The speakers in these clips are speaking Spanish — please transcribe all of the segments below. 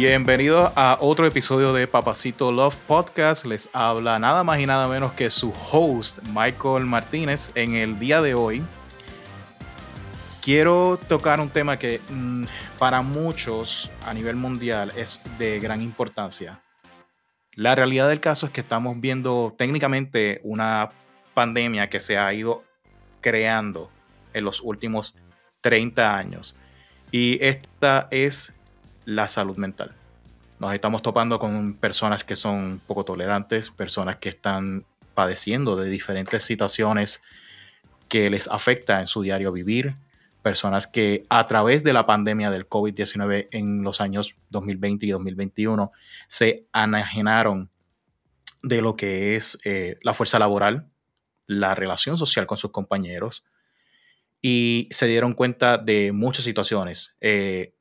Bienvenidos a otro episodio de Papacito Love Podcast. Les habla nada más y nada menos que su host, Michael Martínez. En el día de hoy, quiero tocar un tema que mm, para muchos a nivel mundial es de gran importancia. La realidad del caso es que estamos viendo técnicamente una pandemia que se ha ido creando en los últimos 30 años. Y esta es la salud mental. Nos estamos topando con personas que son poco tolerantes, personas que están padeciendo de diferentes situaciones que les afecta en su diario vivir, personas que a través de la pandemia del COVID-19 en los años 2020 y 2021 se anajenaron de lo que es eh, la fuerza laboral, la relación social con sus compañeros y se dieron cuenta de muchas situaciones. Eh,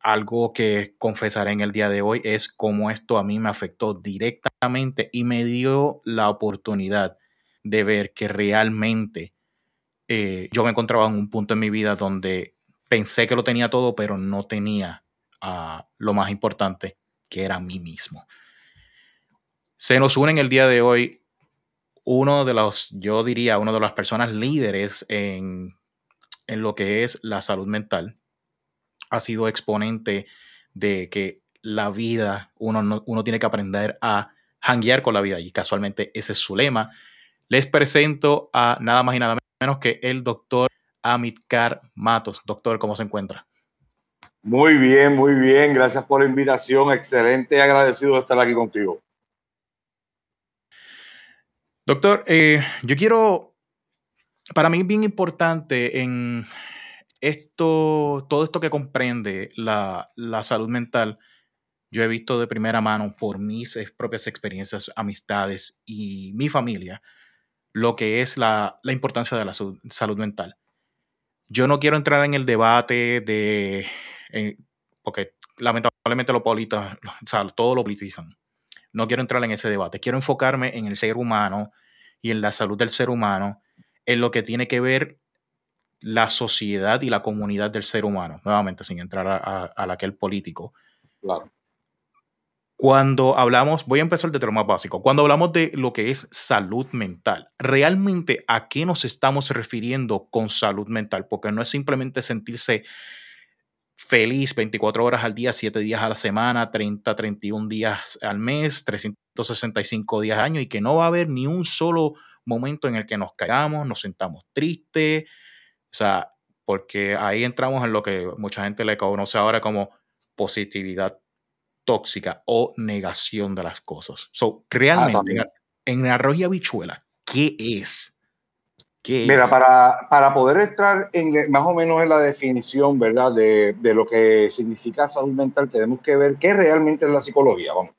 algo que confesaré en el día de hoy es cómo esto a mí me afectó directamente y me dio la oportunidad de ver que realmente eh, yo me encontraba en un punto en mi vida donde pensé que lo tenía todo, pero no tenía uh, lo más importante, que era mí mismo. Se nos une en el día de hoy uno de los, yo diría, uno de las personas líderes en, en lo que es la salud mental ha sido exponente de que la vida, uno, uno tiene que aprender a hanguear con la vida y casualmente ese es su lema. Les presento a nada más y nada menos que el doctor Amitkar Matos. Doctor, ¿cómo se encuentra? Muy bien, muy bien. Gracias por la invitación. Excelente, agradecido de estar aquí contigo. Doctor, eh, yo quiero, para mí es bien importante en esto, todo esto que comprende la, salud mental, yo he visto de primera mano por mis propias experiencias, amistades y mi familia, lo que es la, importancia de la salud, mental. Yo no quiero entrar en el debate de, eh, porque lamentablemente lo polita, o sea, todo lo politizan. No quiero entrar en ese debate. Quiero enfocarme en el ser humano y en la salud del ser humano, en lo que tiene que ver la sociedad y la comunidad del ser humano, nuevamente sin entrar a, aquel político. Claro. Cuando hablamos, voy a empezar desde lo más básico, cuando hablamos de lo que es salud mental, ¿realmente a qué nos estamos refiriendo con salud mental? Porque no es simplemente sentirse feliz 24 horas al día, 7 días a la semana, 30, 31 días al mes, 365 días al año y que no va a haber ni un solo momento en el que nos caigamos, nos sentamos tristes, o sea, porque ahí entramos en lo que mucha gente le conoce ahora como positividad tóxica o negación de las cosas. So, ah, realmente, en arroz y habichuela, ¿qué es? ¿Qué Mira, Para, para poder entrar en, más o menos en la definición, ¿verdad? De, de, lo que significa salud mental, tenemos que ver qué realmente es la psicología, vamos.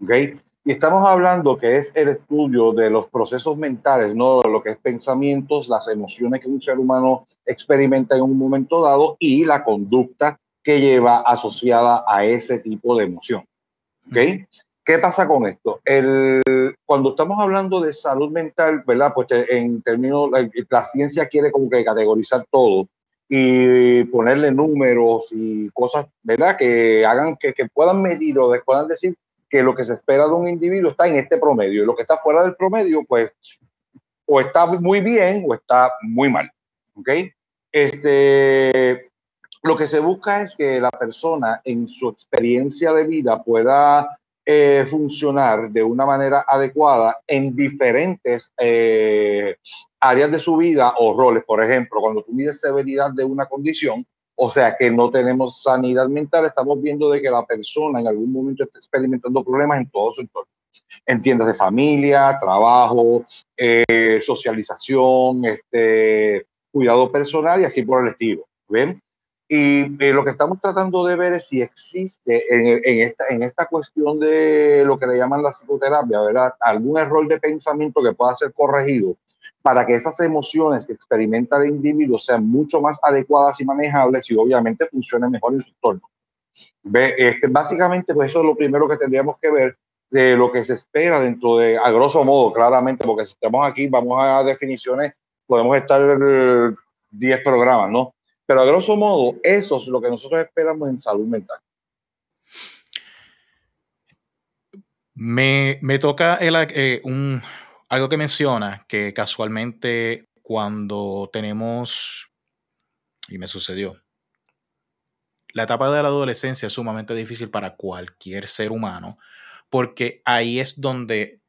¿Ok? Y estamos hablando que es el estudio de los procesos mentales, no lo que es pensamientos, las emociones que un ser humano experimenta en un momento dado y la conducta que lleva asociada a ese tipo de emoción. ¿Ok? ¿Qué pasa con esto? El, cuando estamos hablando de salud mental, ¿verdad? Pues en términos, la, ciencia quiere como que categorizar todo y ponerle números y cosas, ¿verdad? Que hagan, que, que puedan medir o puedan decir que lo que se espera de un individuo está en este promedio y lo que está fuera del promedio, pues, o está muy bien o está muy mal. ¿Ok? Este, lo que se busca es que la persona en su experiencia de vida pueda eh, funcionar de una manera adecuada en diferentes eh, áreas de su vida o roles. Por ejemplo, cuando tú mides severidad de una condición, o sea que no tenemos sanidad mental, estamos viendo de que la persona en algún momento está experimentando problemas en todo su entorno. En tiendas de familia, trabajo, eh, socialización, este, cuidado personal y así por el estilo. ¿Ven? Y eh, lo que estamos tratando de ver es si existe en, en, esta, en esta cuestión de lo que le llaman la psicoterapia, ¿verdad? Algún error de pensamiento que pueda ser corregido para que esas emociones que experimenta el individuo sean mucho más adecuadas y manejables y obviamente funcionen mejor en su entorno. Este, básicamente, pues eso es lo primero que tendríamos que ver de lo que se espera dentro de, a grosso modo, claramente, porque si estamos aquí, vamos a definiciones, podemos estar 10 programas, ¿no? Pero a grosso modo, eso es lo que nosotros esperamos en salud mental. Me, toca eh, un, algo que menciona que casualmente cuando tenemos, y me sucedió, la etapa de la adolescencia es sumamente difícil para cualquier ser humano porque ahí es donde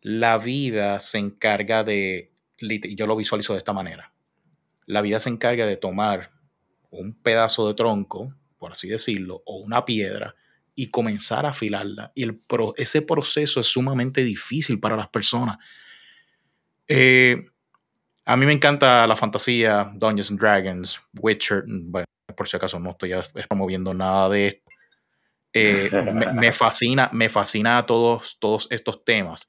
la vida se encarga de, yo lo visualizo de esta manera, la vida se encarga de tomar un pedazo de tronco, por así decirlo, o una piedra y comenzar a afilarla. Y el ese proceso es sumamente difícil para las personas. Eh, a mí me encanta la fantasía, Dungeons and Dragons, Witcher, por si acaso no estoy promoviendo nada de esto. Eh, me, fascina, me fascina todos, todos estos temas.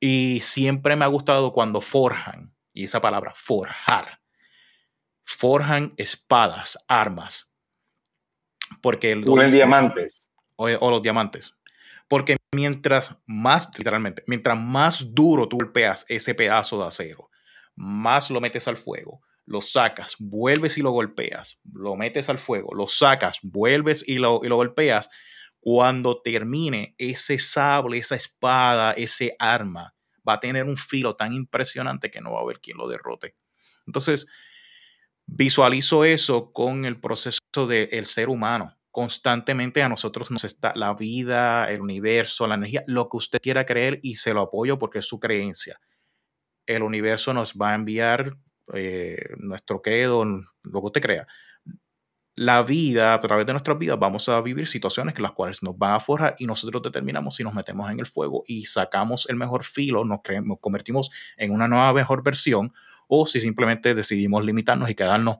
Y siempre me ha gustado cuando forjan, y esa palabra, forjar, forjan espadas, armas. Porque el... O diamantes. O, o los diamantes. Porque mientras más, literalmente, mientras más duro tú golpeas ese pedazo de acero, más lo metes al fuego, lo sacas, vuelves y lo golpeas, lo metes al fuego, lo sacas, vuelves y lo, y lo golpeas, cuando termine ese sable, esa espada, ese arma, va a tener un filo tan impresionante que no va a haber quien lo derrote. Entonces, visualizo eso con el proceso del ser humano. Constantemente a nosotros nos está la vida, el universo, la energía, lo que usted quiera creer y se lo apoyo porque es su creencia. El universo nos va a enviar eh, nuestro credo, lo que usted crea. La vida, a través de nuestras vidas, vamos a vivir situaciones que las cuales nos van a forjar y nosotros determinamos si nos metemos en el fuego y sacamos el mejor filo, nos, nos convertimos en una nueva mejor versión o si simplemente decidimos limitarnos y quedarnos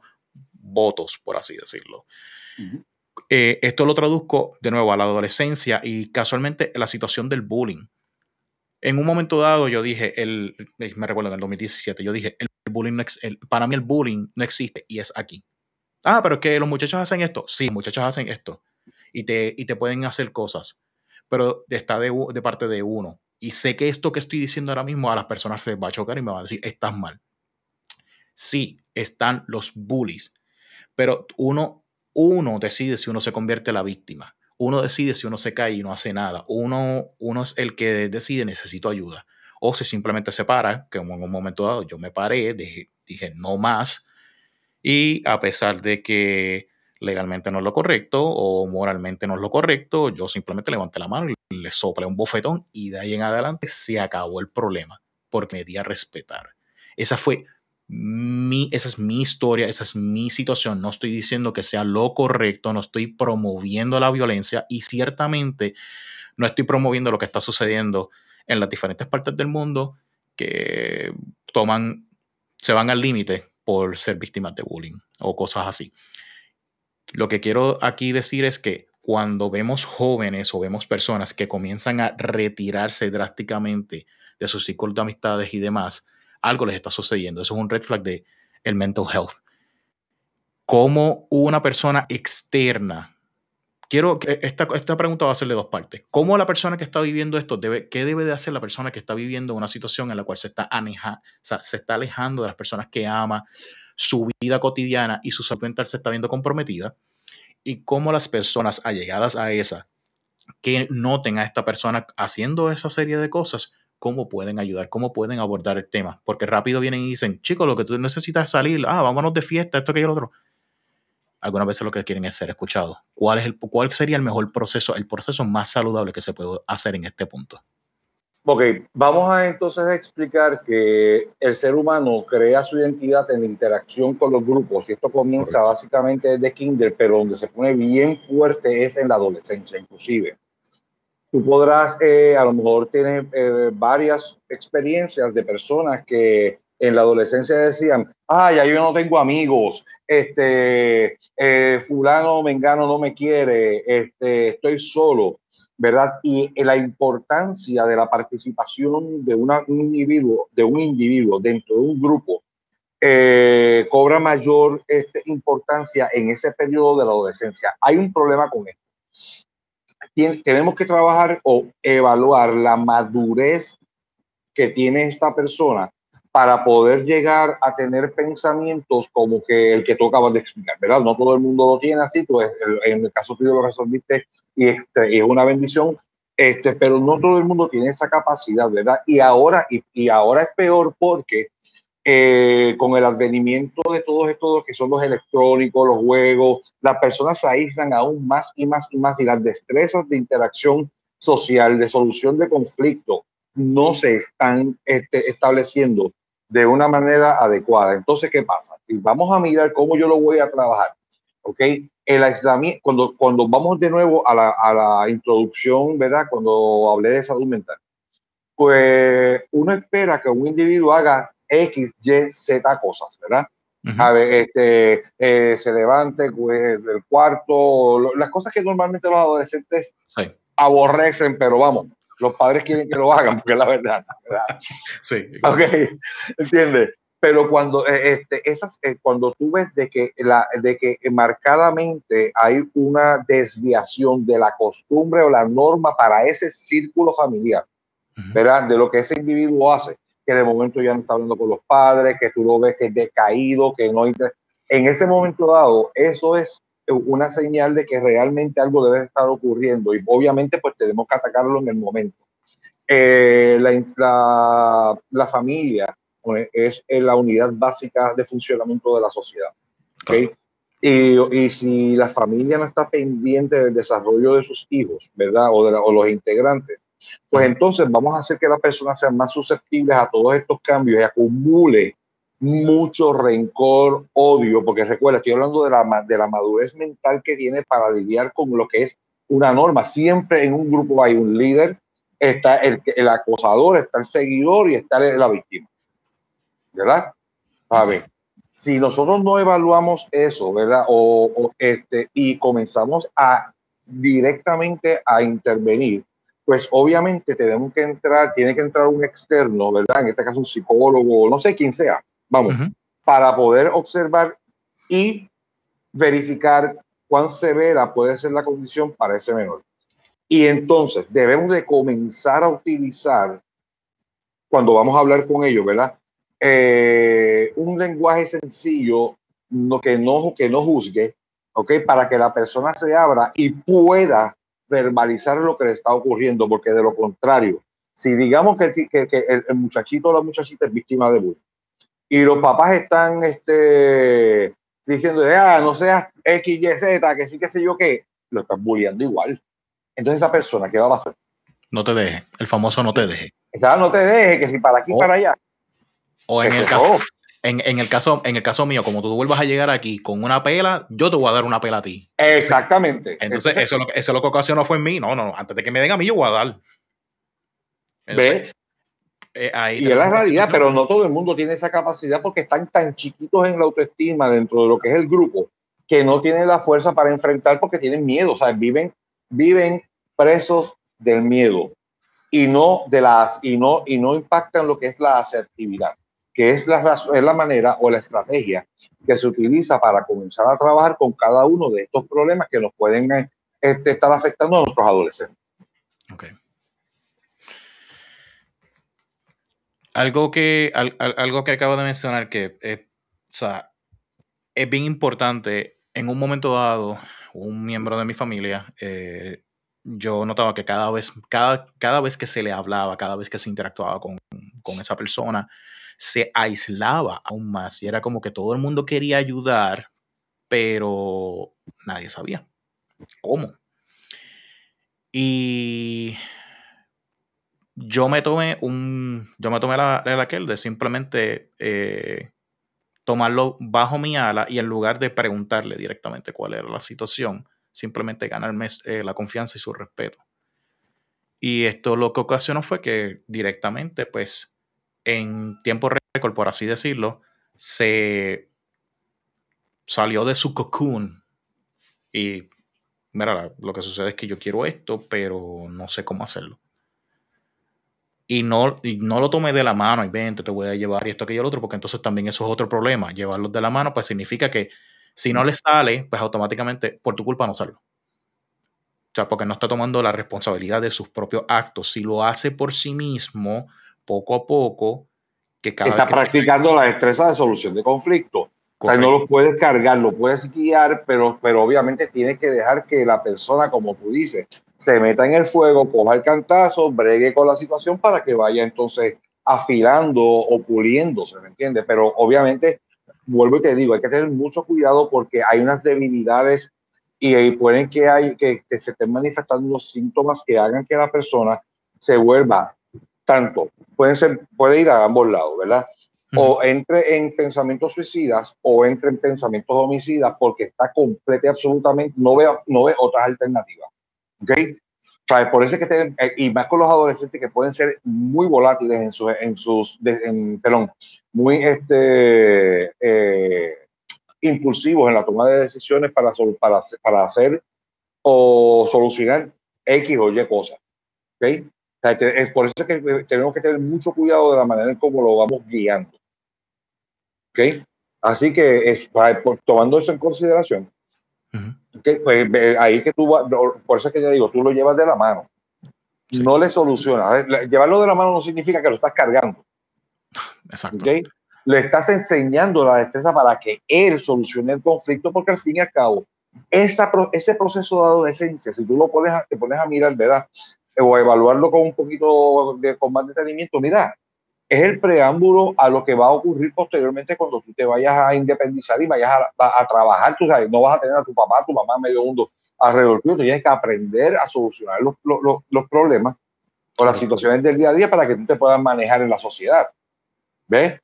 votos, por así decirlo. Eh, esto lo traduzco de nuevo a la adolescencia y casualmente la situación del bullying. En un momento dado yo dije, el, me recuerdo en el 2017, yo dije, el bullying no para mí el bullying no existe y es aquí. Ah, pero es que los muchachos hacen esto. Sí, los muchachos hacen esto. Y te, y te pueden hacer cosas. Pero está de, de parte de uno. Y sé que esto que estoy diciendo ahora mismo a las personas se va a chocar y me van a decir, estás mal. Sí, están los bullies. Pero uno, uno decide si uno se convierte en la víctima. Uno decide si uno se cae y no hace nada. Uno, uno es el que decide necesito ayuda. O si simplemente se para, que en un momento dado yo me paré, dije, dije no más. Y a pesar de que legalmente no es lo correcto o moralmente no es lo correcto, yo simplemente levanté la mano le soplé un bofetón y de ahí en adelante se acabó el problema porque me di a respetar. Esa fue mi, esa es mi historia, esa es mi situación. No estoy diciendo que sea lo correcto, no estoy promoviendo la violencia y ciertamente no estoy promoviendo lo que está sucediendo en las diferentes partes del mundo que toman, se van al límite por ser víctimas de bullying o cosas así. Lo que quiero aquí decir es que cuando vemos jóvenes o vemos personas que comienzan a retirarse drásticamente de sus círculos de amistades y demás, algo les está sucediendo. Eso es un red flag de el mental health. Como una persona externa, quiero esta, esta pregunta va a ser de dos partes. ¿Cómo la persona que está viviendo esto debe, qué debe de hacer la persona que está viviendo una situación en la cual se está, se está alejando de las personas que ama, su vida cotidiana y su salud mental se está viendo comprometida? Y cómo las personas allegadas a esa que noten a esta persona haciendo esa serie de cosas cómo pueden ayudar, cómo pueden abordar el tema. Porque rápido vienen y dicen, chicos, lo que tú necesitas es salir, ah, vámonos de fiesta, esto, aquello, lo otro. Algunas veces lo que quieren es ser escuchados. ¿Cuál, es el, ¿Cuál sería el mejor proceso, el proceso más saludable que se puede hacer en este punto? Ok, vamos a entonces explicar que el ser humano crea su identidad en la interacción con los grupos y esto comienza básicamente desde kinder, pero donde se pone bien fuerte es en la adolescencia inclusive tú podrás, eh, a lo mejor tienes eh, varias experiencias de personas que en la adolescencia decían, ah, ya yo no tengo amigos, este, eh, fulano, mengano no me quiere, este, estoy solo, ¿verdad? Y la importancia de la participación de un individuo, de un individuo dentro de un grupo cobra mayor este, importancia en ese periodo de la adolescencia. Hay un problema con esto tenemos que trabajar o evaluar la madurez que tiene esta persona para poder llegar a tener pensamientos como que el que tú acabas de explicar, ¿verdad? No todo el mundo lo tiene así, tú en el caso tuyo lo resolviste y este, es una bendición, este, pero no todo el mundo tiene esa capacidad, ¿verdad? Y ahora, y, y ahora es peor porque eh, con el advenimiento de todos estos que son los electrónicos, los juegos, las personas se aíslan aún más y más y más y las destrezas de interacción social, de solución de conflicto, no se están este, estableciendo de una manera adecuada. Entonces, ¿qué pasa? Si vamos a mirar cómo yo lo voy a trabajar, ¿ok? El aislamiento, cuando, cuando vamos de nuevo a la, a la introducción, ¿verdad? Cuando hablé de salud mental, pues uno espera que un individuo haga X, Y, Z cosas, ¿verdad? A ver, este, eh, se levante pues, del cuarto, las cosas que normalmente los adolescentes aborrecen, pero vamos, los padres quieren que lo hagan, porque es la verdad. Sí. Ok, ¿entiendes? Pero cuando, eh, este, esas, eh, cuando tú ves de que, la, de que marcadamente hay una desviación de la costumbre o la norma para ese círculo familiar, ¿verdad? De lo que ese individuo hace, que de momento ya no está hablando con los padres, que tú lo ves que es decaído, que no... En ese momento dado, eso es una señal de que realmente algo debe estar ocurriendo y obviamente pues tenemos que atacarlo en el momento. Eh, la, la, familia pues, es la unidad básica de funcionamiento de la sociedad. ¿okay? Y, y, si la familia no está pendiente del desarrollo de sus hijos, ¿verdad? O, de o los integrantes, pues entonces vamos a hacer que la persona sea más susceptible a todos estos cambios y acumule mucho rencor, odio, porque recuerda, estoy hablando de la, de la madurez mental que tiene para lidiar con lo que es una norma. Siempre en un grupo hay un líder, está el, el acosador, está el seguidor y está la víctima. ¿Verdad? A ver, si nosotros no evaluamos eso, ¿verdad? O, este, y comenzamos a directamente a intervenir, pues obviamente tenemos que entrar, tiene que entrar un externo, ¿verdad? En este caso un psicólogo, no sé quién sea, vamos, para poder observar y verificar cuán severa puede ser la condición para ese menor. Y entonces debemos de comenzar a utilizar, cuando vamos a hablar con ellos, ¿verdad? Eh, un lenguaje sencillo, no, que, no, que no juzgue, ¿ok? Para que la persona se abra y pueda verbalizar lo que le está ocurriendo, porque de lo contrario, si digamos que, que, que el, muchachito o la muchachita es víctima de bullying, y los papás están este, diciendo, ah, no seas X, Y, Z, que sí, que sé yo qué, lo están bulleando igual. Entonces esa persona, ¿qué va a hacer? No te deje, el famoso no te deje. Claro, no te deje, que si para aquí, para allá. O en el, caso, en, el caso, en el caso mío, como tú vuelvas a llegar aquí con una pela, yo te voy a dar una pela a ti. Exactamente. Entonces, eso, eso es lo que ocasionó fue en mí. No, no, antes de que me den a mí, yo voy a dar. ¿Ves? Eh, y es la realidad, pero no todo el mundo tiene esa capacidad porque están tan chiquitos en la autoestima dentro de lo que es el grupo que no tienen la fuerza para enfrentar porque tienen miedo, o sea, viven, viven presos del miedo y no de las y no y no impactan lo que es la asertividad, que es la es la manera o la estrategia que se utiliza para comenzar a trabajar con cada uno de estos problemas que nos pueden eh, este, estar afectando a nuestros adolescentes. Okay. Algo que, algo que acabo de mencionar que eh, es bien importante. En un momento dado, un miembro de mi familia, eh, yo notaba que cada vez, cada, cada vez que se le hablaba, cada vez que se interactuaba con, con esa persona, se aislaba aún más. Y era como que todo el mundo quería ayudar, pero nadie sabía cómo. Y yo me tomé un. Yo me tomé la, la aquel de simplemente eh, tomarlo bajo mi ala y en lugar de preguntarle directamente cuál era la situación, simplemente ganarme eh, la confianza y su respeto. Y esto lo que ocasionó fue que directamente, pues, en tiempo récord, por así decirlo, se salió de su cocoon. Y, mira, lo que sucede es que yo quiero esto, pero no sé cómo hacerlo y no, no lo tomé de la mano y vente, te voy a llevar y esto, aquello, el otro, porque entonces también eso es otro problema. Llevarlos de la mano, pues significa que si no le sale, pues automáticamente por tu culpa no salió. O sea, porque no está tomando la responsabilidad de sus propios actos. Si lo hace por sí mismo, poco a poco, que cada está practicando la destreza de solución de conflicto. O sea, no lo puedes cargar, lo puedes guiar, pero, pero obviamente tienes que dejar que la persona, como tú dices, se meta en el fuego, coja el cantazo, bregue con la situación para que vaya entonces afilando o puliéndose, ¿me entiendes? Pero obviamente, vuelvo y te digo, hay que tener mucho cuidado porque hay unas debilidades y pueden que, hay, que, que se estén manifestando unos síntomas que hagan que la persona se vuelva tanto, pueden ser, puede ir a ambos lados, ¿verdad? O entre en pensamientos suicidas o entre en pensamientos homicidas porque está completo y absolutamente, no ve, no ve otras alternativas. ¿Ok? O por eso es que, eh, y más con los adolescentes que pueden ser muy volátiles en, sus, en sus, en, perdón, muy este, eh, impulsivos en la toma de decisiones para, para, para hacer o solucionar X o Y cosas. ¿Okay? es por eso que tenemos que tener mucho cuidado de la manera en cómo lo vamos guiando. ¿Okay? Así que es, tomando eso en consideración, pues, ahí que tú, por eso es que te digo, tú lo llevas de la mano. No le solucionas. Llevarlo de la mano no significa que lo estás cargando. Exacto. Le estás enseñando la destreza para que él solucione el conflicto, porque al fin y al cabo, esa, ese proceso de adolescencia, si tú lo pones te pones a mirar, ¿verdad? O evaluarlo con un poquito de con más detenimiento, mira, es el preámbulo a lo que va a ocurrir posteriormente cuando tú te vayas a independizar y vayas a, trabajar, tú sabes, no vas a tener a tu papá, tu mamá medio mundo alrededor tuyo, tú tienes que aprender a solucionar los, los, los problemas o las situaciones del día a día para que tú te puedas manejar en la sociedad. ¿Ves?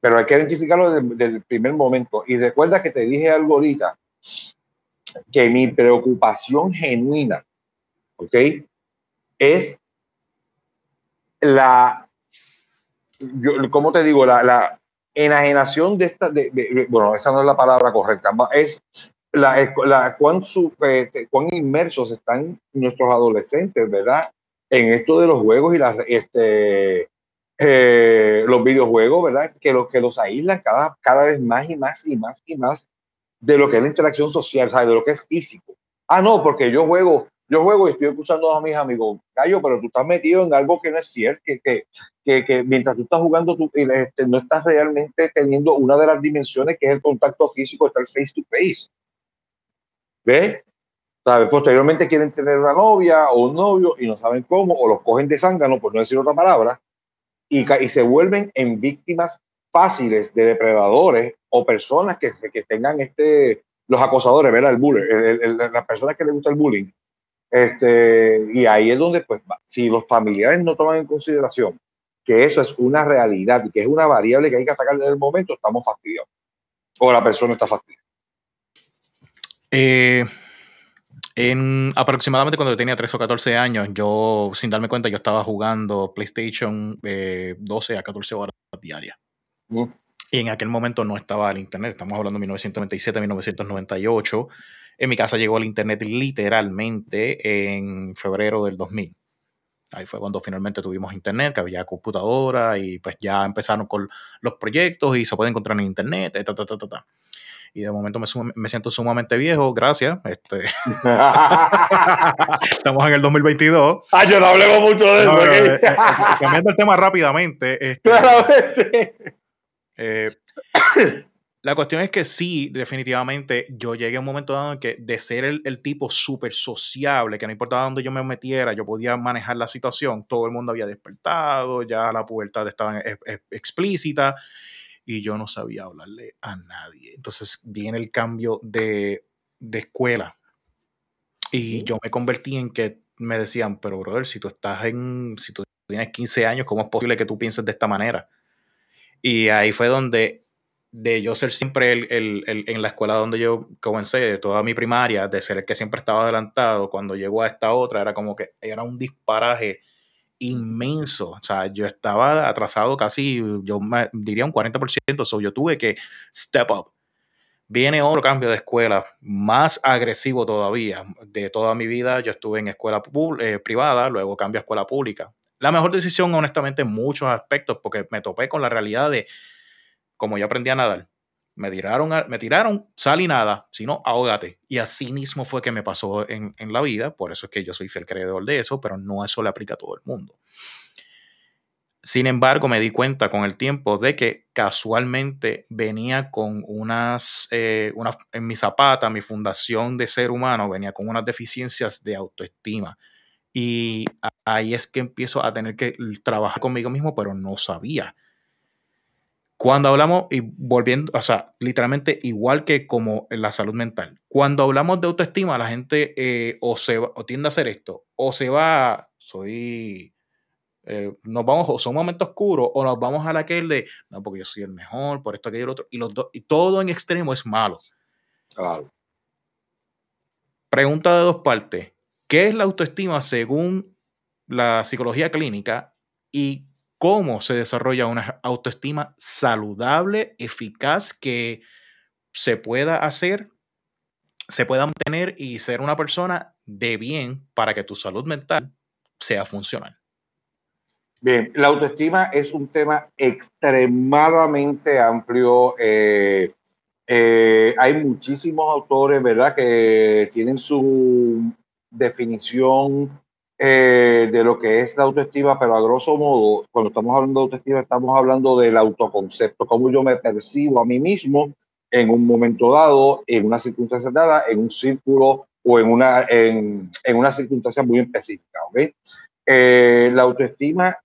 Pero hay que identificarlo desde, el primer momento. Y recuerda que te dije algo ahorita, que mi preocupación genuina, ¿ok? Es la, yo, ¿cómo te digo? La, la enajenación de esta, de, bueno, esa no es la palabra correcta, es la, la cuán, eh, cuán inmersos están nuestros adolescentes, ¿verdad? En esto de los juegos y las, este, eh, los videojuegos, ¿verdad? Que los que los aíslan cada, cada vez más y más y más y más de lo que es la interacción social, ¿sabes? De lo que es físico. Ah, no, porque yo juego yo juego y estoy escuchando a mis amigos, Gallo, pero tú estás metido en algo que no es cierto, que, que, que, mientras tú estás jugando, tú este, no estás realmente teniendo una de las dimensiones que es el contacto físico, está el face to face. ¿Ves? ¿Sabes? Posteriormente quieren tener una novia o un novio y no saben cómo, o los cogen de zángano, por no decir otra palabra, y, y se vuelven en víctimas fáciles de depredadores o personas que, que tengan este, los acosadores, ¿verdad? El bullying, las personas que les gusta el bullying, este, y ahí es donde, pues, si los familiares no toman en consideración que eso es una realidad y que es una variable que hay que atacar en el momento, estamos fastidiados. O la persona está fastidiada. Eh, en aproximadamente cuando yo tenía 13 o 14 años, yo, sin darme cuenta, yo estaba jugando PlayStation 12 eh, a 14 horas diarias. Mm. Y en aquel momento no estaba el Internet, estamos hablando de 1997, 1998. En mi casa llegó el Internet literalmente en febrero del 2000. Ahí fue cuando finalmente tuvimos internet, que había computadora y pues ya empezaron con los proyectos y se puede encontrar en internet, Y de momento me, siento sumamente viejo, gracias. Este. Estamos en el 2022. Ah, yo no hablemos mucho de eso. Eh, eh, cambiando el tema rápidamente. Este, eh, la cuestión es que sí, definitivamente, yo llegué a un momento dado en que de ser el, tipo súper sociable, que no importaba dónde yo me metiera, yo podía manejar la situación, todo el mundo había despertado, ya la pubertad estaba explícita y yo no sabía hablarle a nadie. Entonces viene el cambio de, de escuela y yo me convertí en que me decían, pero brother, si tú estás en, si tú tienes 15 años, ¿cómo es posible que tú pienses de esta manera? Y ahí fue donde de yo ser siempre el, el, en la escuela donde yo comencé, toda mi primaria, de ser el que siempre estaba adelantado, cuando llegó a esta otra, era como que era un disparaje inmenso. O sea, yo estaba atrasado casi, yo diría un 40%, so yo tuve que step up. Viene otro cambio de escuela, más agresivo todavía. De toda mi vida yo estuve en escuela eh, privada, luego cambio a escuela pública. La mejor decisión, honestamente, en muchos aspectos, porque me topé con la realidad de como yo aprendí a nadar, me tiraron, me tiraron, sal y nada, si no, ahógate. Y así mismo fue que me pasó en, en, la vida, por eso es que yo soy fiel creedor de eso, pero no eso le aplica a todo el mundo. Sin embargo, me di cuenta con el tiempo de que casualmente venía con unas, eh, en mi zapata, mi fundación de ser humano, venía con unas deficiencias de autoestima. Y ahí es que empiezo a tener que trabajar conmigo mismo, pero no sabía. Cuando hablamos, y volviendo, o sea, literalmente igual que como en la salud mental, cuando hablamos de autoestima, la gente eh, o, se o tiende a hacer esto, o se va, soy eh, nos vamos, o son momentos oscuros, o nos vamos a la que de, no, porque yo soy el mejor, por esto, aquello, el otro, y, los y todo en extremo es malo. Pregunta de dos partes. ¿Qué es la autoestima según la psicología clínica y cómo se desarrolla una autoestima saludable, eficaz, que se pueda hacer, se pueda mantener y ser una persona de bien para que tu salud mental sea funcional? Bien, la autoestima es un tema extremadamente amplio. Eh, eh, hay muchísimos autores, ¿verdad?, que tienen su definición eh, de lo que es la autoestima, pero a grosso modo, cuando estamos hablando de autoestima, estamos hablando del autoconcepto, cómo yo me percibo a mí mismo en un momento dado, en una circunstancia dada, en un círculo o en una, en, en una circunstancia muy específica. ¿okay? la autoestima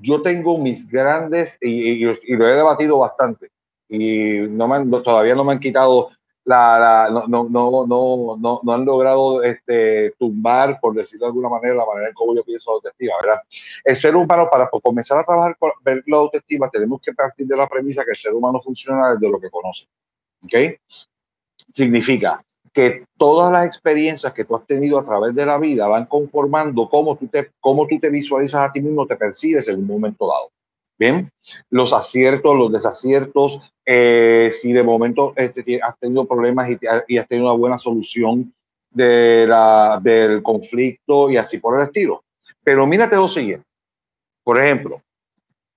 yo tengo mis grandes, y, lo he debatido bastante, y no me todavía no me han quitado la, no, no, no, no, no, han logrado este, tumbar, por decirlo de alguna manera, la manera en cómo yo pienso la autoestima, ¿verdad? El ser humano, para comenzar a trabajar con la autoestima, tenemos que partir de la premisa que el ser humano funciona desde lo que conoce, ¿ok? Significa, que todas las experiencias que tú has tenido a través de la vida van conformando cómo tú te, cómo tú te visualizas a ti mismo, te percibes en un momento dado. Bien, los aciertos, los desaciertos, eh, si de momento este, has tenido problemas y, has tenido una buena solución de del conflicto y así por el estilo. Pero mírate lo siguiente. Por ejemplo,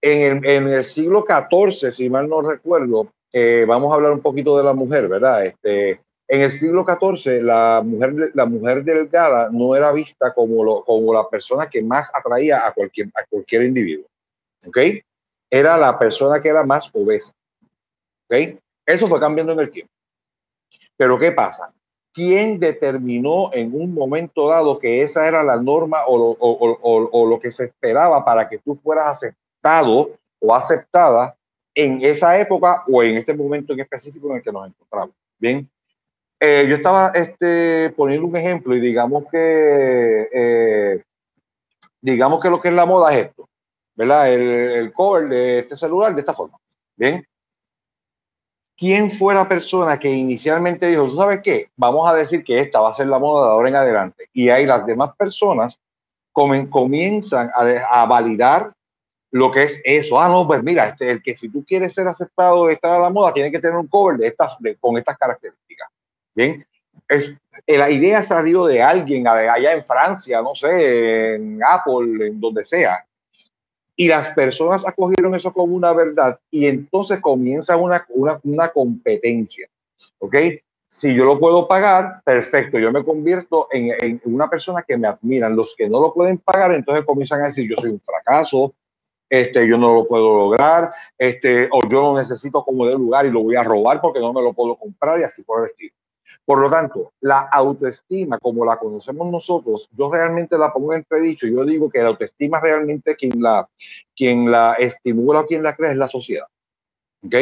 en el, en el siglo XIV, si mal no recuerdo, eh, vamos a hablar un poquito de la mujer, ¿verdad? Este, en el siglo XIV, la mujer, la mujer delgada no era vista como, lo, como la persona que más atraía a cualquier, a cualquier individuo. ¿Ok? Era la persona que era más obesa. ¿Ok? Eso fue cambiando en el tiempo. Pero ¿qué pasa? ¿Quién determinó en un momento dado que esa era la norma o lo, o, o, o lo que se esperaba para que tú fueras aceptado o aceptada en esa época o en este momento en específico en el que nos encontramos? Bien, eh, yo estaba este, poniendo un ejemplo y digamos que, eh, digamos que lo que es la moda es esto, ¿verdad? El, el, cover de este celular de esta forma. Bien. ¿Quién fue la persona que inicialmente dijo, ¿tú sabes qué? Vamos a decir que esta va a ser la moda de ahora en adelante. Y ahí las demás personas comienzan a, a validar lo que es eso. Ah, no, pues mira, este, el que si tú quieres ser aceptado de estar a la moda, tiene que tener un cover de estas, de, con estas características. Bien, es, eh, la idea salió de alguien allá en Francia, no sé, en Apple, en donde sea. Y las personas acogieron eso como una verdad y entonces comienza una, una, una competencia. ¿Ok? Si yo lo puedo pagar, perfecto, yo me convierto en, en, una persona que me admiran. Los que no lo pueden pagar, entonces comienzan a decir, yo soy un fracaso, este, yo no lo puedo lograr, este, o yo lo necesito como de lugar y lo voy a robar porque no me lo puedo comprar y así por el estilo. Por lo tanto, la autoestima, como la conocemos nosotros, yo realmente la pongo en entredicho. Yo digo que la autoestima realmente quien la, quien la estimula o quien la crea es la sociedad. ¿Ok?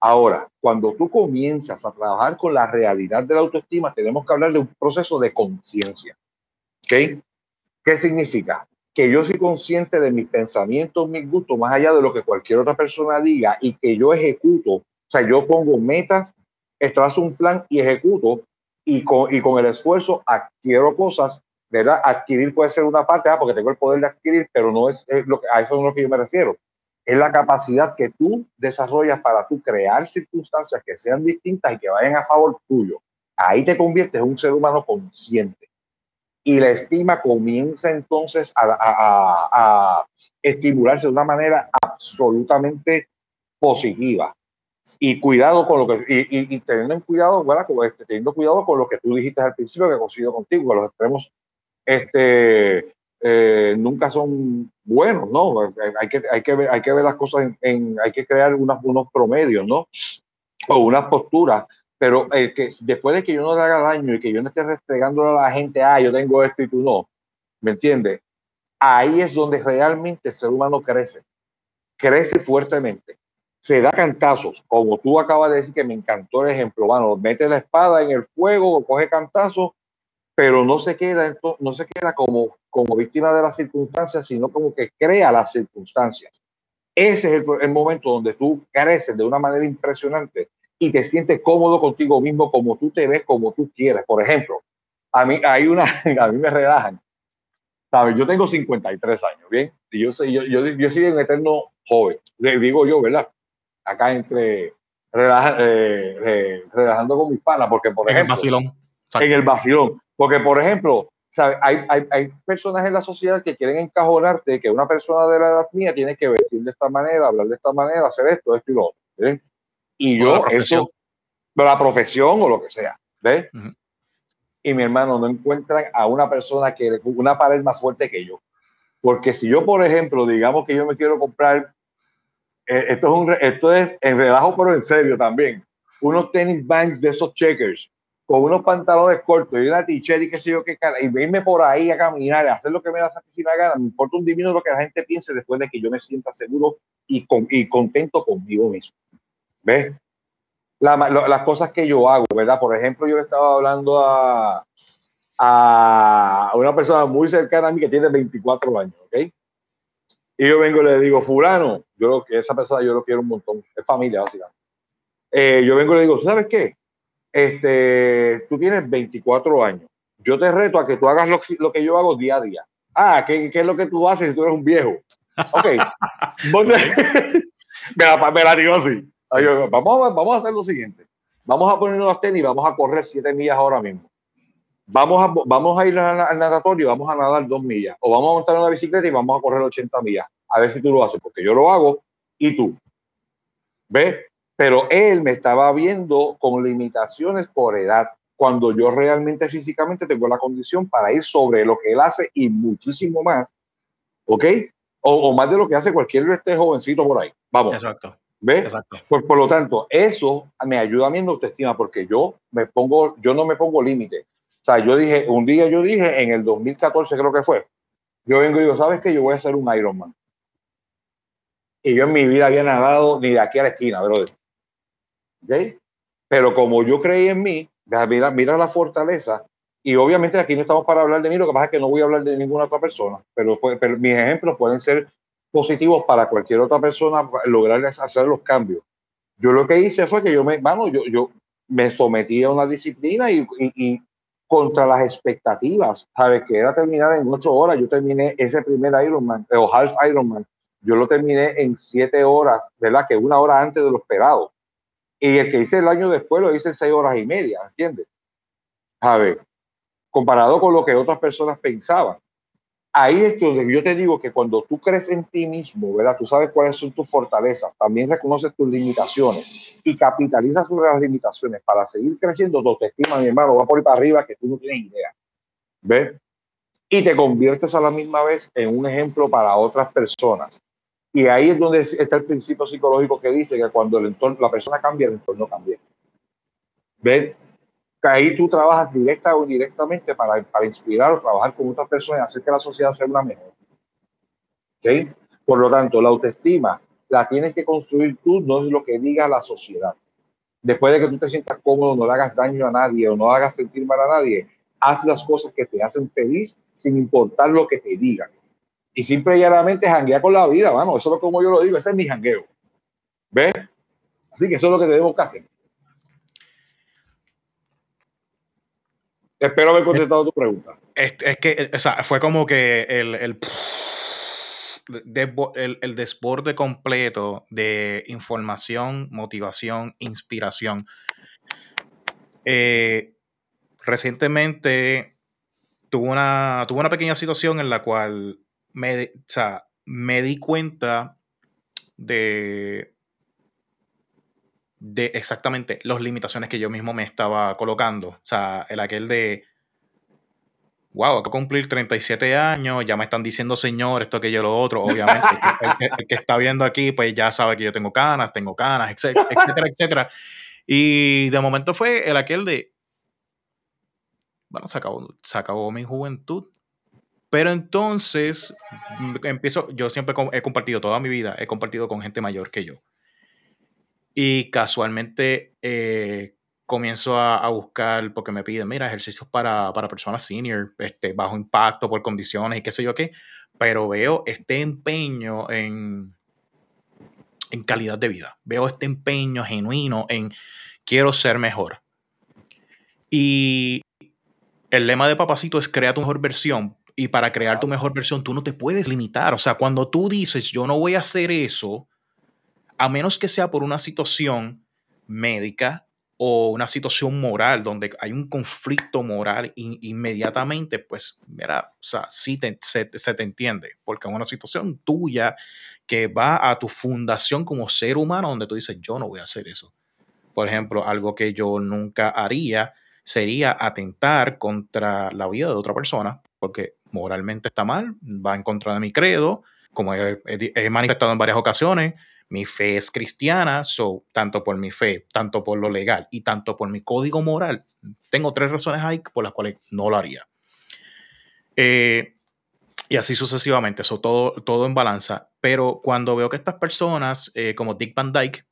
Ahora, cuando tú comienzas a trabajar con la realidad de la autoestima, tenemos que hablar de un proceso de conciencia. ¿Ok? ¿Qué significa? Que yo soy consciente de mis pensamientos, mis gustos, más allá de lo que cualquier otra persona diga y que yo ejecuto. O sea, yo pongo metas trazo un plan y ejecuto y con, y con el esfuerzo adquiero cosas, ¿verdad? Adquirir puede ser una parte, ah, porque tengo el poder de adquirir, pero no es, lo que, a eso es lo que yo me refiero. Es la capacidad que tú desarrollas para tú crear circunstancias que sean distintas y que vayan a favor tuyo. Ahí te conviertes en un ser humano consciente. Y la estima comienza entonces a, a, a estimularse de una manera absolutamente positiva y cuidado con lo que y, y, teniendo cuidado con este, teniendo cuidado con lo que tú dijiste al principio que coincido contigo que los extremos este eh, nunca son buenos, ¿no? Hay que, hay que, ver, hay que ver las cosas en, hay que crear unos, unos promedios, ¿no? O unas posturas, pero eh, que después de que yo no le haga daño y que yo no esté restregándole a la gente, ah, yo tengo esto y tú no, ¿me entiendes? Ahí es donde realmente el ser humano crece, crece fuertemente. Se da cantazos, como tú acabas de decir que me encantó el ejemplo, bueno, mete la espada en el fuego, coge cantazos pero no se queda, no se queda como, como víctima de las circunstancias, sino como que crea las circunstancias. Ese es el, momento donde tú creces de una manera impresionante y te sientes cómodo contigo mismo, como tú te ves, como tú quieres. Por ejemplo, a mí, hay una, a mí me relajan. ¿Sabes? Yo tengo 53 años, ¿bien? Y yo soy, yo, yo, yo soy un eterno joven, le digo yo, ¿verdad? Acá entre eh, eh, relajando con mis panas, porque por ejemplo... En el vacilón. En el vacilón. Porque, por ejemplo, Hay, hay, hay, personas en la sociedad que quieren encajonarte que una persona de la edad mía tiene que vestir de esta manera, hablar de esta manera, hacer esto, esto y lo otro. Y yo, eso, la profesión o lo que sea. ¿ves? Y mi hermano, no encuentran a una persona que una pared más fuerte que yo. Porque si yo, por ejemplo, digamos que yo me quiero comprar, esto, es un, esto es en relajo, pero en serio también, unos tenis banks de esos checkers con unos pantalones cortos y una t-shirt y qué sé yo qué cara, y irme por ahí a caminar, y hacer lo que me da satisfacción gana, me importa un divino lo que la gente piense después de que yo me sienta seguro y, con, y contento conmigo mismo. ¿Ves? las cosas que yo hago, ¿verdad? Por ejemplo, yo le estaba hablando a, a una persona muy cercana a mí que tiene 24 años, ¿ok? Y yo vengo y le digo, fulano, yo que esa persona yo lo quiero un montón, es familia, básicamente. Eh, yo vengo y le digo, ¿sabes qué? este, tú tienes 24 años. Yo te reto a que tú hagas lo, que yo hago día a día. Ah, ¿qué, ¿qué, es lo que tú haces si tú eres un viejo? Ok. me, la, me la digo así. Vamos, a, vamos a hacer lo siguiente. Vamos a ponernos las tenis y vamos a correr 7 millas ahora mismo. Vamos a, vamos a ir al nadatorio y vamos a nadar 2 millas. O vamos a montar una bicicleta y vamos a correr 80 millas. A ver si tú lo haces, porque yo lo hago y tú. ¿Ves? pero él me estaba viendo con limitaciones por edad, cuando yo realmente físicamente tengo la condición para ir sobre lo que él hace y muchísimo más, ¿ok? O, más de lo que hace cualquier este jovencito por ahí. Vamos. Exacto. ¿Ves? Exacto. Por, por, lo tanto, eso me ayuda a mí en autoestima porque yo me pongo, yo no me pongo límite. Sea, yo dije, un día yo dije, en el 2014 creo que fue, yo vengo y digo, ¿sabes qué? Yo voy a ser un Ironman. Y yo en mi vida había nadado ni de aquí a la esquina, brother. Pero como yo creí en mí, mira, mira la fortaleza, y obviamente aquí no estamos para hablar de mí, lo que pasa es que no voy a hablar de ninguna otra persona, pero, pero mis ejemplos pueden ser positivos para cualquier otra persona lograr hacer los cambios. Yo lo que hice fue que yo me, bueno, yo, yo me sometí a una disciplina y, y, contra las expectativas, ¿sabes? Que era terminar en ocho horas. Yo terminé ese primer Ironman, o Half Ironman, yo lo terminé en siete horas, ¿verdad? Que una hora antes de lo esperado. Y el que hice el año después lo hice en seis horas y media, ¿entiendes? Ver, comparado con lo que otras personas pensaban. Ahí es donde yo te digo que cuando tú crees en ti mismo, ¿verdad? Tú sabes cuáles son tus fortalezas, también reconoces tus limitaciones y capitalizas sobre las limitaciones para seguir creciendo, tu autoestima, mi hermano, va por ahí para arriba que tú no tienes idea. ¿Ves? Y te conviertes a la misma vez en un ejemplo para otras personas. Y ahí es donde está el principio psicológico que dice que cuando el entorno, la persona cambia, el entorno cambia. ¿Ves? Ahí tú trabajas directa o indirectamente para, para inspirar o trabajar con otras personas y hacer que la sociedad sea una mejor. ¿Okay? Por lo tanto, la autoestima la tienes que construir tú, no es lo que diga la sociedad. Después de que tú te sientas cómodo, no le hagas daño a nadie o no hagas sentir mal a nadie, haz las cosas que te hacen feliz sin importar lo que te digan y simple y llanamente janguea con la vida, vamos, eso es como yo lo digo, ese es mi jangueo. ¿Ves? Así que eso es lo que tenemos que hacer. Espero haber contestado tu pregunta. Es, que, o sea, fue como que el, el, el, desborde completo de información, motivación, inspiración. Eh, recientemente tuve una, tuve una pequeña situación en la cual me, me di cuenta de, de exactamente las limitaciones que yo mismo me estaba colocando. O sea, el aquel de, wow, acabo de cumplir 37 años, ya me están diciendo señor, esto, aquello, lo otro. Obviamente, el, que, está viendo aquí, pues ya sabe que yo tengo canas, tengo canas, etcétera, etcétera, etcétera. Y de momento fue el aquel de, bueno, se acabó, se acabó mi juventud. Pero entonces mm, empiezo, yo siempre he compartido toda mi vida, he compartido con gente mayor que yo. Y casualmente eh, comienzo a, buscar, porque me piden, mira, ejercicios para, personas senior, este, bajo impacto, por condiciones y qué sé yo qué, pero veo este empeño en, en calidad de vida, veo este empeño genuino en quiero ser mejor. Y el lema de Papacito es crea tu mejor versión. Y para crear tu mejor versión, tú no te puedes limitar. O sea, cuando tú dices, yo no voy a hacer eso, a menos que sea por una situación médica, o una situación moral donde hay un conflicto moral inmediatamente, pues mira, o sea, sí se, te entiende, porque es una situación tuya que va a tu fundación como ser humano donde tú dices, yo no voy a hacer eso. Por ejemplo, algo que yo nunca haría sería atentar contra la vida de otra persona, porque moralmente está mal, va en contra de mi credo, como he manifestado en varias ocasiones, mi fe es cristiana, so, tanto por mi fe, tanto por lo legal y tanto por mi código moral, tengo tres razones ahí por las cuales no lo haría. Eh, y así sucesivamente, eso todo, todo en balanza. Pero cuando veo que estas personas, eh, como Dick Van Dyke,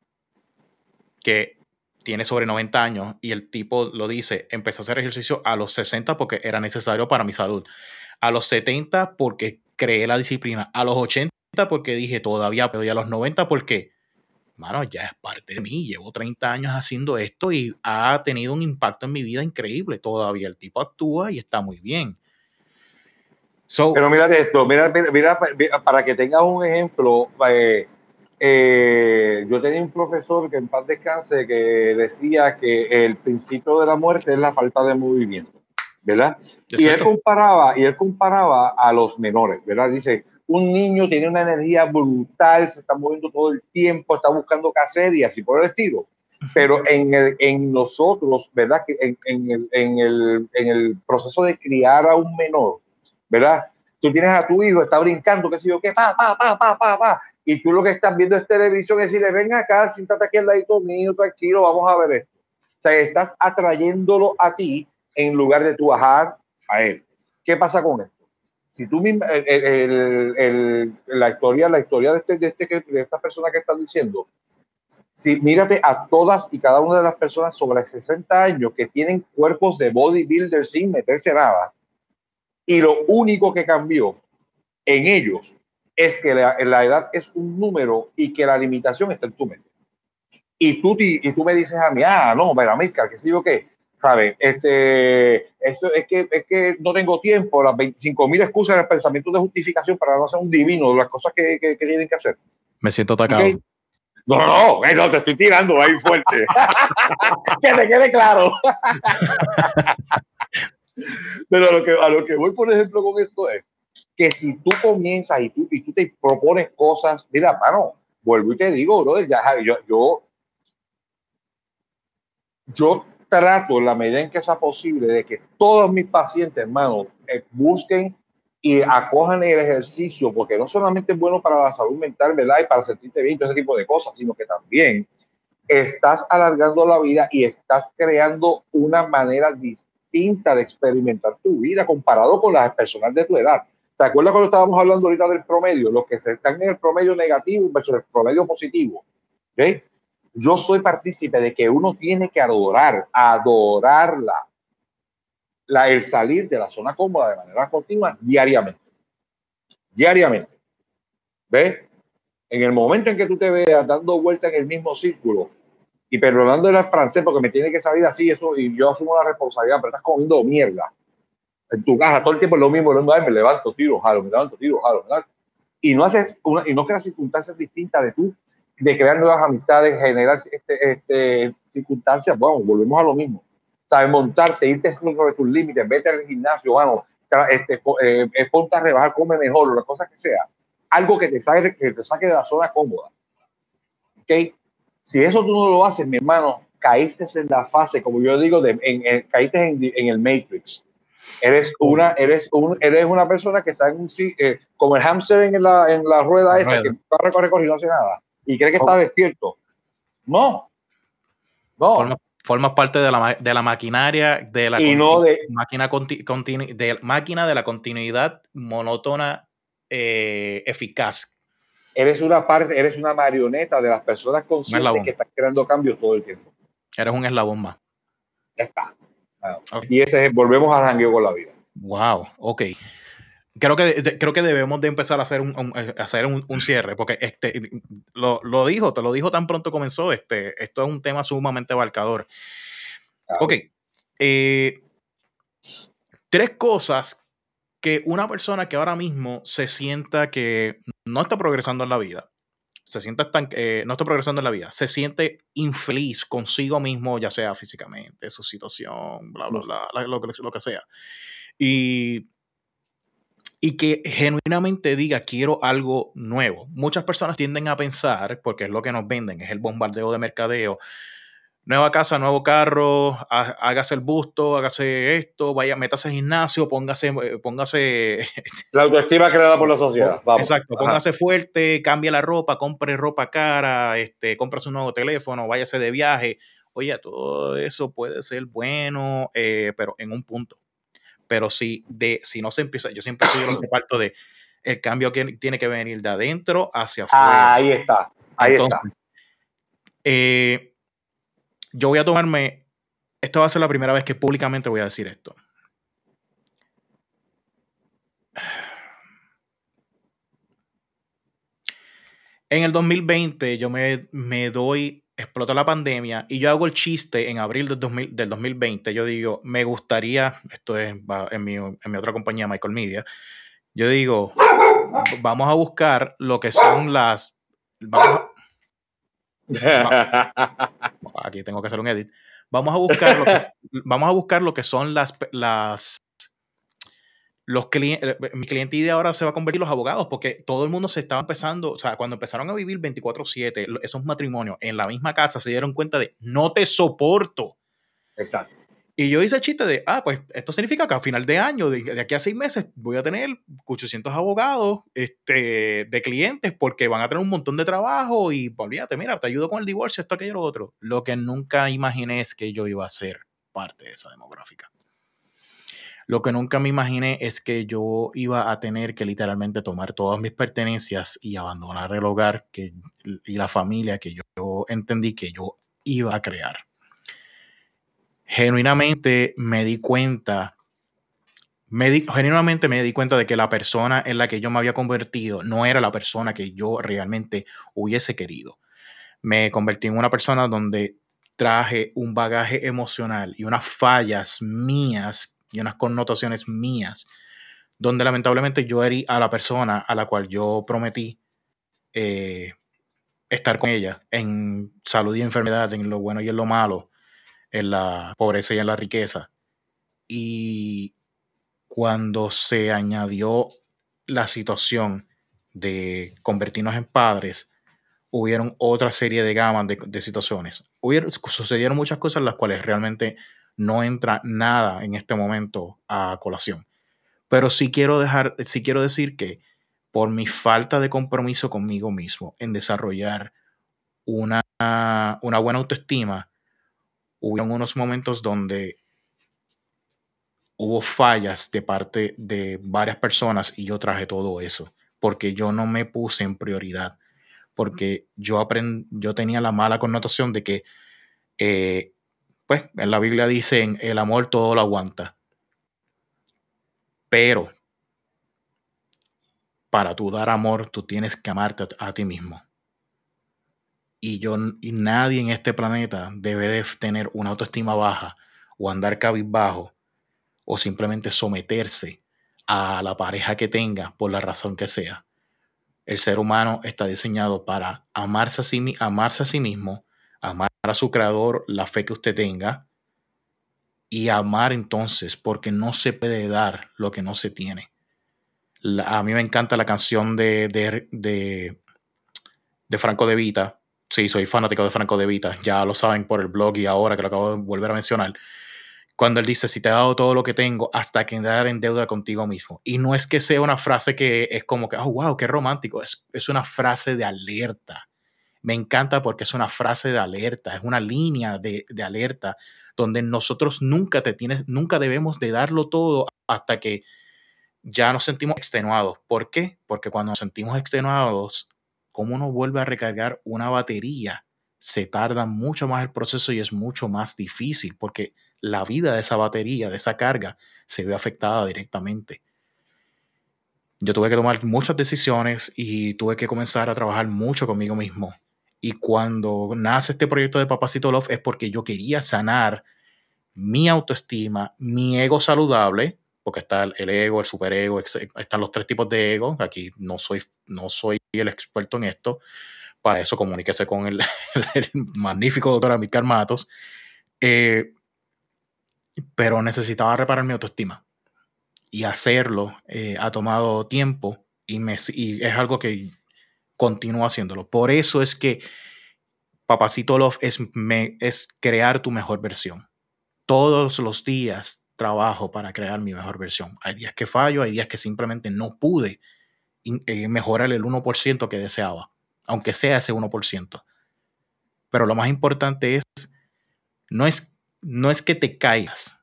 que tiene sobre 90 años y el tipo lo dice, empecé a hacer ejercicio a los 60 porque era necesario para mi salud, a los 70 porque creé la disciplina, a los 80 porque dije todavía, pero ya a los 90 porque, mano, ya es parte de mí. Llevo 30 años haciendo esto y ha tenido un impacto en mi vida increíble. Todavía el tipo actúa y está muy bien. pero mira esto, mira, mira, para que tengas un ejemplo, eh, eh, yo tenía un profesor que en paz descanse que decía que el principio de la muerte es la falta de movimiento, ¿verdad? Y él comparaba, y él comparaba a los menores, ¿verdad? Dice, un niño tiene una energía brutal, se está moviendo todo el tiempo, está buscando qué hacer y así por el estilo. Pero en, el, en nosotros, ¿verdad? Que en, en, el, en, el, en el proceso de criar a un menor, ¿verdad? Tú tienes a tu hijo, está brincando, qué sé yo, qué, pa, pa, pa, pa, pa, pa, y tú lo que estás viendo es televisión y decirle, ven acá, siéntate aquí al ladito mío, tranquilo, vamos a ver esto. O sea, estás atrayéndolo a ti en lugar de tú bajar a él. ¿Qué pasa con esto? Si tú misma, la historia, la historia de, este, de, este, de esta persona que estás diciendo, si mírate a todas y cada una de las personas sobre 60 años que tienen cuerpos de bodybuilder sin meterse nada, y lo único que cambió en ellos es que la, la edad es un número y que la limitación está en tu mente. Y tú, y tú me dices a mí, ah, no, mira, Mirka, que yo qué, ¿sabes? Este, eso es que, es que no tengo tiempo, las 25 mil excusas el pensamiento de justificación para no ser un divino las cosas que, que, tienen que hacer. Me siento atacado. No, no, no, te estoy tirando ahí fuerte. que te quede claro. Pero a lo, que, a lo que voy, por ejemplo, con esto es que si tú comienzas y tú, y tú te propones cosas, mira, mano, vuelvo y te digo, brother, ya, yo, yo, yo trato en la medida en que sea posible de que todos mis pacientes, hermano, eh, busquen y acojan el ejercicio, porque no solamente es bueno para la salud mental, ¿verdad? Y para sentirte bien, todo ese tipo de cosas, sino que también estás alargando la vida y estás creando una manera distinta de experimentar tu vida comparado con las personas de tu edad. ¿Te acuerdas cuando estábamos hablando ahorita del promedio? Los que están en el promedio negativo versus el promedio positivo. ¿okay? Yo soy partícipe de que uno tiene que adorar, adorarla, la, el salir de la zona cómoda de manera continua diariamente. Diariamente. ¿Ves? En el momento en que tú te veas dando vuelta en el mismo círculo y perdonando el francés porque me tiene que salir así, eso, y yo asumo la responsabilidad, pero estás comiendo mierda en tu casa todo el tiempo es lo mismo, lo mismo, me levanto, tiro, jalo, me levanto, tiro, jalo, y no haces una, y no creas circunstancias distintas de tú de crear nuevas amistades, generar este, este, circunstancias, bueno, volvemos a lo mismo. Sabes, montarte, irte sobre tus límites, vete al gimnasio, bueno, este, eh, eh, ponte a rebajar, come mejor, la cosa que sea. Algo que te saque, que te saque de la zona cómoda. ¿Ok? Si eso tú no lo haces, mi hermano, caíste en la fase, como yo digo, de, en, caíste en, en, el Matrix. Eres una, eres un, eres una persona que está en un eh, como el hámster en la, en la rueda esa que corre, corre, corre y no hace nada. Y cree que está despierto. No. No. Formas parte de la, de la, maquinaria de la máquina, de, máquina de la continuidad monótona eh, eficaz. Eres una parte, eres una marioneta de las personas conscientes que están creando cambios todo el tiempo. Eres un eslabón más. Ya está. Y ese es, volvemos al jangueo con la vida. Wow, ok. Creo que, creo que debemos de empezar a hacer un, hacer un, cierre, porque este, lo, lo, dijo, te lo dijo tan pronto comenzó, este, esto es un tema sumamente abarcador. Ok. Eh, tres cosas que una persona que ahora mismo se sienta que no está progresando en la vida, se siente eh, no está progresando en la vida, se siente infeliz consigo mismo, ya sea físicamente, su situación, bla, bla, bla, lo, lo que sea. Y, y que genuinamente diga, quiero algo nuevo. Muchas personas tienden a pensar, porque es lo que nos venden, es el bombardeo de mercadeo, nueva casa, nuevo carro, hágase el busto, hágase esto, vaya, métase al gimnasio, póngase, eh, póngase. La autoestima creada por la sociedad. Exacto, póngase fuerte, cambie la ropa, compre ropa cara, este, compre un nuevo teléfono, váyase de viaje. Oye, todo eso puede ser bueno, eh, pero en un punto. Pero si, de, si no se empieza, yo siempre soy el que parto de el cambio que tiene que venir de adentro hacia afuera. Ahí está, ahí está. Eh, yo voy a tomarme, esta va a ser la primera vez que públicamente voy a decir esto. En el 2020 yo me, me doy, explota la pandemia y yo hago el chiste en abril del, 2020. Yo digo, me gustaría, esto es en mi, en mi otra compañía, Michael Media, yo digo, vamos a buscar lo que son las... Aquí tengo que hacer un edit. Vamos a buscar lo que, vamos a buscar lo que son las, las los clientes, eh, mi cliente de ahora se va a convertir en los abogados, porque todo el mundo se estaba empezando, o sea, cuando empezaron a vivir 24/7, esos matrimonios en la misma casa, se dieron cuenta de, no te soporto. Exacto. Y yo hice el chiste de, ah, pues esto significa que a final de año, de, aquí a seis meses, voy a tener 800 abogados este, de clientes porque van a tener un montón de trabajo y pues, olvídate, mira, te ayudo con el divorcio, esto, aquello, lo otro. Lo que nunca imaginé es que yo iba a ser parte de esa demográfica. Lo que nunca me imaginé es que yo iba a tener que literalmente tomar todas mis pertenencias y abandonar el hogar que, y la familia que yo entendí que yo iba a crear genuinamente me di cuenta, me di, genuinamente me di cuenta de que la persona en la que yo me había convertido no era la persona que yo realmente hubiese querido. Me convertí en una persona donde traje un bagaje emocional y unas fallas mías unas connotaciones mías, donde lamentablemente yo herí a la persona a la cual yo prometí eh, estar con ella en salud y enfermedad, en lo bueno y en lo malo, en la pobreza y en la riqueza. Y cuando se añadió la situación de convertirnos en padres, hubieron otra serie de gamas de, situaciones. Hubieron, sucedieron muchas cosas las cuales realmente no entra nada en este momento a colación. Pero sí quiero dejar, sí quiero decir que por mi falta de compromiso conmigo mismo en desarrollar una, una buena autoestima, hubo unos momentos donde hubo fallas de parte de varias personas y yo traje todo eso, porque yo no me puse en prioridad, porque yo, aprend, yo tenía la mala connotación de que, eh, pues, en la Biblia dicen, el amor todo lo aguanta, pero para tú dar amor, tú tienes que amarte a ti mismo y yo y nadie en este planeta debe de tener una autoestima baja o andar cabizbajo o simplemente someterse a la pareja que tenga por la razón que sea. El ser humano está diseñado para amarse a sí, amarse a sí mismo, amar a su creador, la fe que usted tenga y amar entonces porque no se puede dar lo que no se tiene. a mí me encanta la canción de, de, de, Franco de Vita, sí, soy fanático de Franco De Vita, ya lo saben por el blog y ahora que lo acabo de volver a mencionar, cuando él dice, si te he dado todo lo que tengo, hasta que quedar en deuda contigo mismo. Y no es que sea una frase que es como que, oh, wow, qué romántico, es, es una frase de alerta. Me encanta porque es una frase de alerta, es una línea de, de alerta donde nosotros nunca te tienes, nunca debemos de darlo todo hasta que ya nos sentimos extenuados. ¿Por qué? Porque cuando nos sentimos extenuados, ¿cómo uno vuelve a recargar una batería? Se tarda mucho más el proceso y es mucho más difícil porque la vida de esa batería, de esa carga, se ve afectada directamente. Yo tuve que tomar muchas decisiones y tuve que comenzar a trabajar mucho conmigo mismo. Y cuando nace este proyecto de Papacito Love es porque yo quería sanar mi autoestima, mi ego saludable, porque está el ego, el superego, están los tres tipos de ego. Aquí no soy, no soy el experto en esto. Para eso comuníquese con el, magnífico doctor Amílcar Matos. Eh, pero necesitaba reparar mi autoestima. Y hacerlo eh, ha tomado tiempo y, es algo que continúo haciéndolo. Por eso es que Papacito Love es, es crear tu mejor versión. Todos los días trabajo para crear mi mejor versión. Hay días que fallo, hay días que simplemente no pude eh, mejorar el 1% que deseaba, aunque sea ese 1%. Pero lo más importante es, no es no es que te caigas,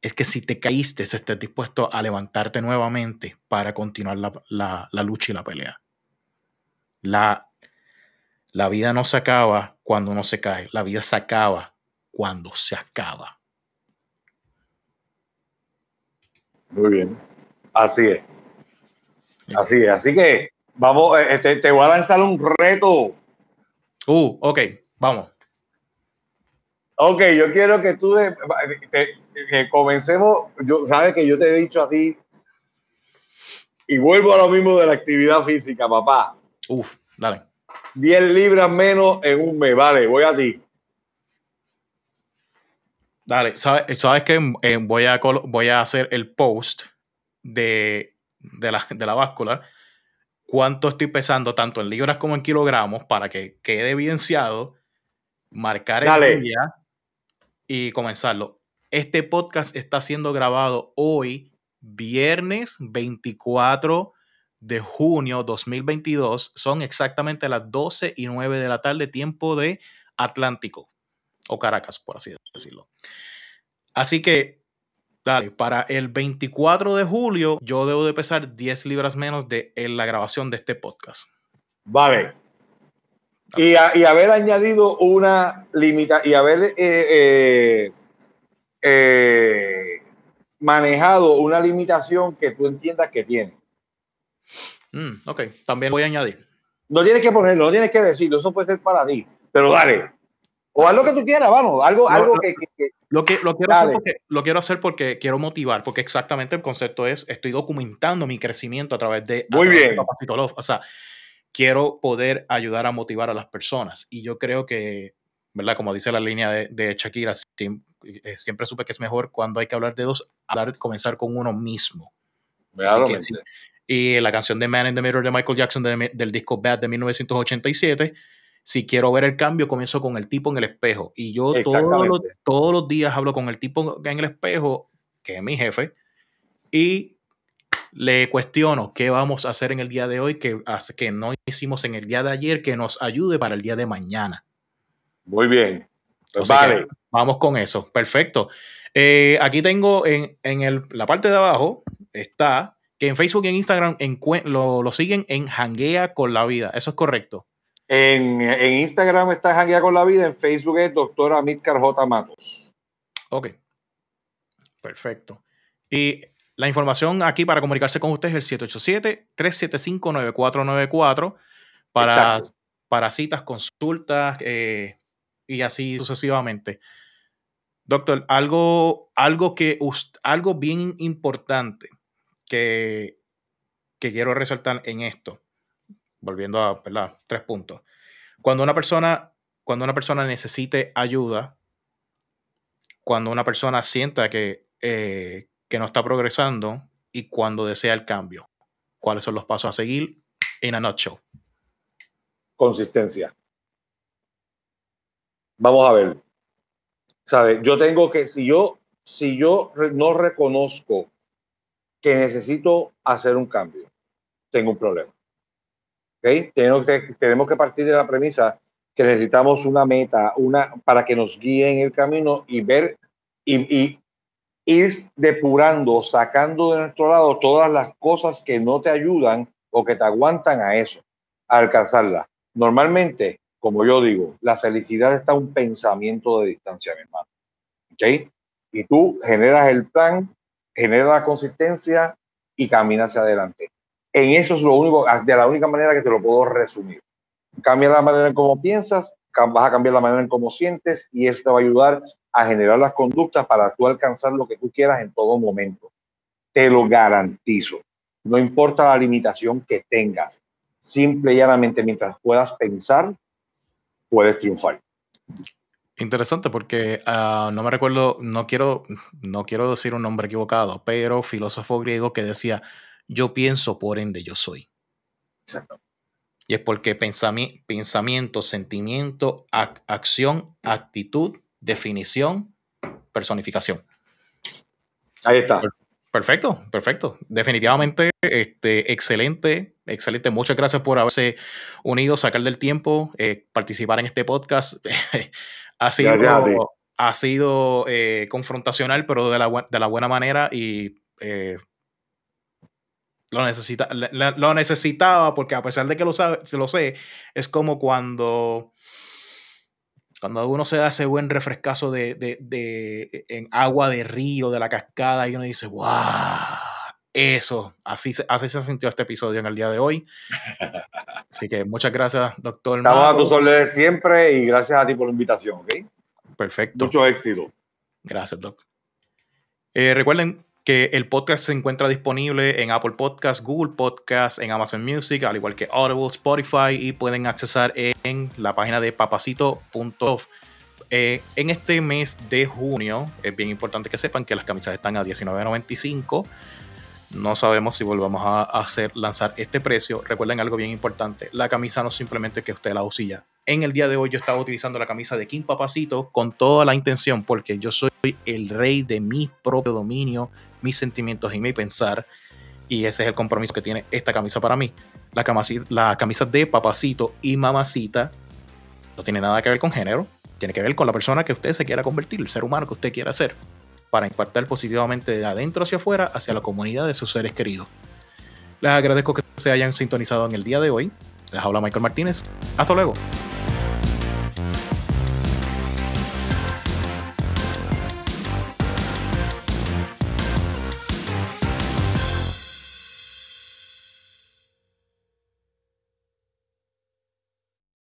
es que si te caíste, estés dispuesto a levantarte nuevamente para continuar la, lucha y la pelea. La, la vida no se acaba cuando uno se cae, la vida se acaba cuando se acaba. Muy bien, así es. Así es, así que vamos, eh, te, te voy a lanzar un reto. Uh, ok, vamos. Ok, yo quiero que tú que comencemos. Yo, sabes que yo te he dicho a ti y vuelvo a lo mismo de la actividad física, papá. Uf, dale. 10 libras menos en un mes, vale, voy a ti. Dale, ¿sabes, ¿sabes que eh, voy, a, voy a hacer el post de, de, la, de la báscula? ¿Cuánto estoy pesando tanto en libras como en kilogramos para que quede evidenciado? Marcar el día y comenzarlo. Este podcast está siendo grabado hoy, viernes 24 de junio 2022. Son exactamente las 12 y 9 de la tarde, tiempo de Atlántico o Caracas, por así decirlo. Así que, para el 24 de julio yo debo de pesar 10 libras menos de en la grabación de este podcast. Vale, y, haber añadido una limita y haber eh, eh, eh, manejado una limitación que tú entiendas que tiene. Mm, ok, también voy a añadir. No tienes que ponerlo, no tienes que decirlo, eso puede ser para ti, pero dale. O haz lo que tú quieras, vamos, algo, algo que, lo que lo quiero hacer porque lo quiero hacer porque quiero motivar, porque exactamente el concepto es estoy documentando mi crecimiento a través de Muy bien. o sea, quiero poder ayudar a motivar a las personas. Y yo creo que, ¿verdad? Como dice la línea de, Shakira, eh, siempre, supe que es mejor cuando hay que hablar de dos, hablar, comenzar con uno mismo. Y la canción de Man in the Mirror de Michael Jackson del disco Bad de 1987 si quiero ver el cambio, comienzo con el tipo en el espejo. Y yo todos los, todos los días hablo con el tipo en el espejo, que es mi jefe, y le cuestiono qué vamos a hacer en el día de hoy que, que no hicimos en el día de ayer que nos ayude para el día de mañana. Muy bien. vale. Vamos con eso. Perfecto. Eh, aquí tengo en, en la parte de abajo, está que en Facebook y en Instagram lo, lo, siguen en Hanguea con la Vida. Eso es correcto. En, en Instagram está Hanguea con la Vida, en Facebook es doctora Amílcar J. Matos. Ok. Perfecto. Y la información aquí para comunicarse con ustedes es el 787-375-9494 para, para citas, consultas eh, y así sucesivamente. Doctor, algo, algo, que, algo bien importante que, quiero resaltar en esto, volviendo a ¿verdad? tres puntos. Cuando una persona, cuando una persona necesite ayuda, cuando una persona sienta que, eh, que no está progresando y cuando desea el cambio. ¿Cuáles son los pasos a seguir en a nutshell? Consistencia. Vamos a ver. ¿Sabes? Yo tengo que, si yo, si yo no reconozco que necesito hacer un cambio, tengo un problema. ¿Okay? Tenemos, que, partir de la premisa que necesitamos una meta, una para que nos guíe en el camino y ver y, ir depurando, sacando de nuestro lado todas las cosas que no te ayudan o que te aguantan a eso, a alcanzarla. Normalmente, como yo digo, la felicidad está un pensamiento de distancia, mi hermano. ¿Ok? Y tú generas el plan, generas la consistencia y caminas hacia adelante. En eso es lo único, de la única manera que te lo puedo resumir. Cambia la manera en cómo piensas, vas a cambiar la manera en cómo sientes y eso te va a ayudar a generar las conductas para tú alcanzar lo que tú quieras en todo momento. Te lo garantizo. No importa la limitación que tengas. Simple y llanamente, mientras puedas pensar, puedes triunfar. Interesante porque ah, no me recuerdo, no quiero, no quiero decir un nombre equivocado, pero filósofo griego que decía, yo pienso, por ende yo soy. Exacto. Y es porque pensamiento, sentimiento, acción, actitud, definición, personificación. Ahí está. Perfecto, perfecto. Definitivamente, este, excelente, excelente. Muchas gracias por haberse unido, sacar del tiempo, eh, participar en este podcast. ha sido, ha sido eh, confrontacional, pero de la, de la, buena manera y eh, lo, necesita, lo necesitaba porque a pesar de que lo, sabe, se lo sé, es como cuando, cuando uno se da ese buen refrescazo de, de, de, en agua de río, de la cascada, y uno dice, wow, eso, así, así se sintió este episodio en el día de hoy. Así que muchas gracias, doctor. Estamos a tu sol siempre y gracias a ti por la invitación, ¿ok? Perfecto. Mucho éxito. Gracias, doc. Eh, recuerden que el podcast se encuentra disponible en Apple Podcasts, Google Podcasts, en Amazon Music, al igual que Audible, Spotify y pueden accesar en la página de papacito.off. Eh, en este mes de junio es bien importante que sepan que las camisas están a $19.95. No sabemos si volvamos a hacer lanzar este precio. Recuerden algo bien importante. La camisa no simplemente que usted la usilla. En el día de hoy yo estaba utilizando la camisa de Kim Papacito con toda la intención porque yo soy el rey de mi propio dominio, mis sentimientos y mi pensar. Y ese es el compromiso que tiene esta camisa para mí. La camisa, la camisa de papacito y mamacita no tiene nada que ver con género. Tiene que ver con la persona que usted se quiera convertir, el ser humano que usted quiera ser para impactar positivamente de adentro hacia afuera hacia la comunidad de sus seres queridos. Les agradezco que se hayan sintonizado en el día de hoy. Les habla Michael Martínez. Hasta luego.